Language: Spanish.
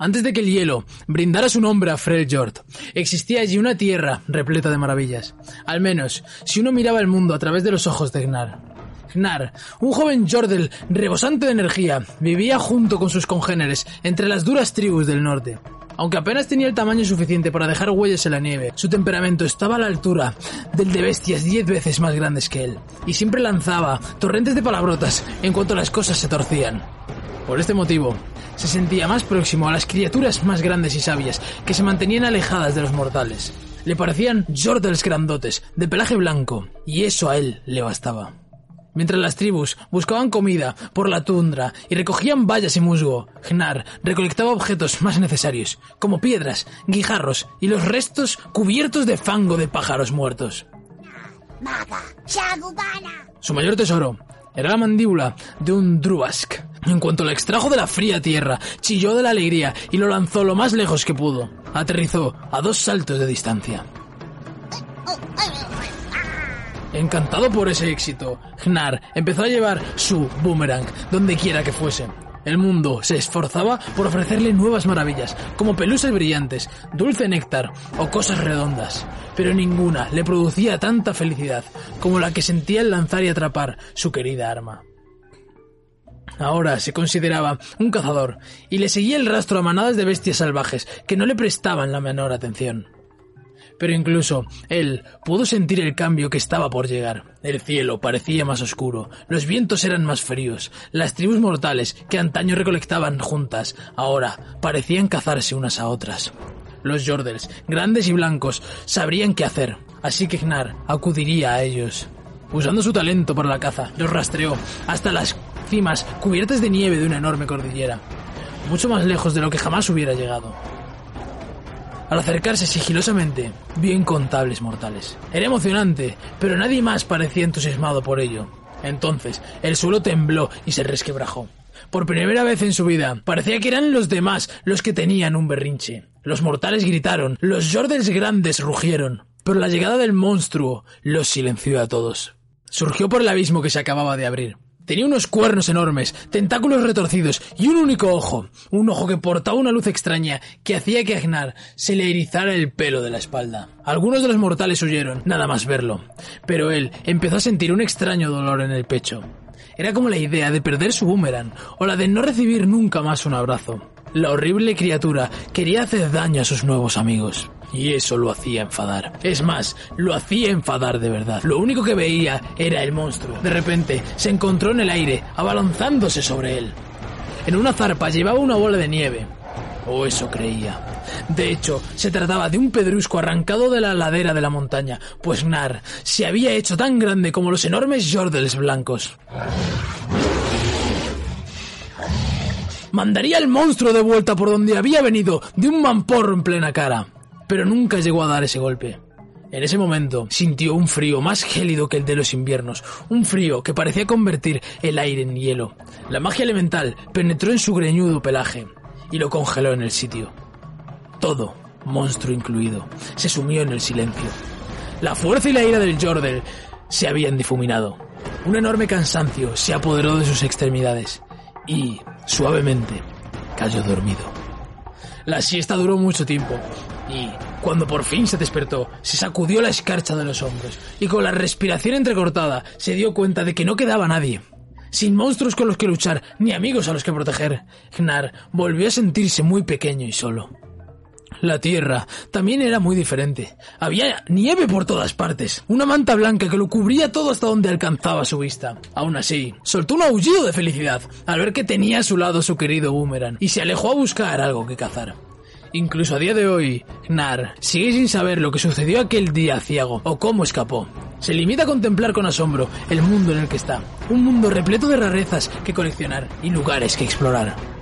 Antes de que el hielo brindara su nombre a Freljord, existía allí una tierra repleta de maravillas. Al menos, si uno miraba el mundo a través de los ojos de Gnar. Gnar, un joven Jordel rebosante de energía, vivía junto con sus congéneres entre las duras tribus del norte. Aunque apenas tenía el tamaño suficiente para dejar huellas en la nieve, su temperamento estaba a la altura del de bestias diez veces más grandes que él, y siempre lanzaba torrentes de palabrotas en cuanto las cosas se torcían. Por este motivo, se sentía más próximo a las criaturas más grandes y sabias que se mantenían alejadas de los mortales. Le parecían Jordels grandotes, de pelaje blanco, y eso a él le bastaba. Mientras las tribus buscaban comida por la tundra y recogían bayas y musgo, Gnar recolectaba objetos más necesarios, como piedras, guijarros y los restos cubiertos de fango de pájaros muertos. Su mayor tesoro era la mandíbula de un Druask. En cuanto la extrajo de la fría tierra, chilló de la alegría y lo lanzó lo más lejos que pudo. Aterrizó a dos saltos de distancia. Encantado por ese éxito, Gnar empezó a llevar su boomerang donde quiera que fuese. El mundo se esforzaba por ofrecerle nuevas maravillas, como pelusas brillantes, dulce néctar o cosas redondas, pero ninguna le producía tanta felicidad como la que sentía al lanzar y atrapar su querida arma. Ahora se consideraba un cazador y le seguía el rastro a manadas de bestias salvajes que no le prestaban la menor atención. Pero incluso él pudo sentir el cambio que estaba por llegar. El cielo parecía más oscuro, los vientos eran más fríos, las tribus mortales que antaño recolectaban juntas, ahora parecían cazarse unas a otras. Los Jordels, grandes y blancos, sabrían qué hacer, así que Gnar acudiría a ellos. Usando su talento para la caza, los rastreó hasta las cimas cubiertas de nieve de una enorme cordillera, mucho más lejos de lo que jamás hubiera llegado. Al acercarse sigilosamente, vio incontables mortales. Era emocionante, pero nadie más parecía entusiasmado por ello. Entonces, el suelo tembló y se resquebrajó. Por primera vez en su vida, parecía que eran los demás los que tenían un berrinche. Los mortales gritaron, los Jordels grandes rugieron, pero la llegada del monstruo los silenció a todos. Surgió por el abismo que se acababa de abrir. Tenía unos cuernos enormes, tentáculos retorcidos y un único ojo, un ojo que portaba una luz extraña que hacía que a Gnar se le erizara el pelo de la espalda. Algunos de los mortales huyeron, nada más verlo, pero él empezó a sentir un extraño dolor en el pecho. Era como la idea de perder su boomerang o la de no recibir nunca más un abrazo. La horrible criatura quería hacer daño a sus nuevos amigos. Y eso lo hacía enfadar. Es más, lo hacía enfadar de verdad. Lo único que veía era el monstruo. De repente, se encontró en el aire, abalanzándose sobre él. En una zarpa llevaba una bola de nieve. O eso creía. De hecho, se trataba de un pedrusco arrancado de la ladera de la montaña, pues Gnar se había hecho tan grande como los enormes Jordels blancos. Mandaría al monstruo de vuelta por donde había venido, de un mamporro en plena cara. Pero nunca llegó a dar ese golpe. En ese momento sintió un frío más gélido que el de los inviernos, un frío que parecía convertir el aire en hielo. La magia elemental penetró en su greñudo pelaje y lo congeló en el sitio. Todo, monstruo incluido, se sumió en el silencio. La fuerza y la ira del Jordel se habían difuminado. Un enorme cansancio se apoderó de sus extremidades y, suavemente, cayó dormido. La siesta duró mucho tiempo y, cuando por fin se despertó, se sacudió la escarcha de los hombros y con la respiración entrecortada se dio cuenta de que no quedaba nadie. Sin monstruos con los que luchar, ni amigos a los que proteger, Gnar volvió a sentirse muy pequeño y solo. La tierra también era muy diferente. Había nieve por todas partes, una manta blanca que lo cubría todo hasta donde alcanzaba su vista. Aún así, soltó un aullido de felicidad al ver que tenía a su lado su querido Boomerang y se alejó a buscar algo que cazar. Incluso a día de hoy, Gnar sigue sin saber lo que sucedió aquel día ciego o cómo escapó. Se limita a contemplar con asombro el mundo en el que está, un mundo repleto de rarezas que coleccionar y lugares que explorar.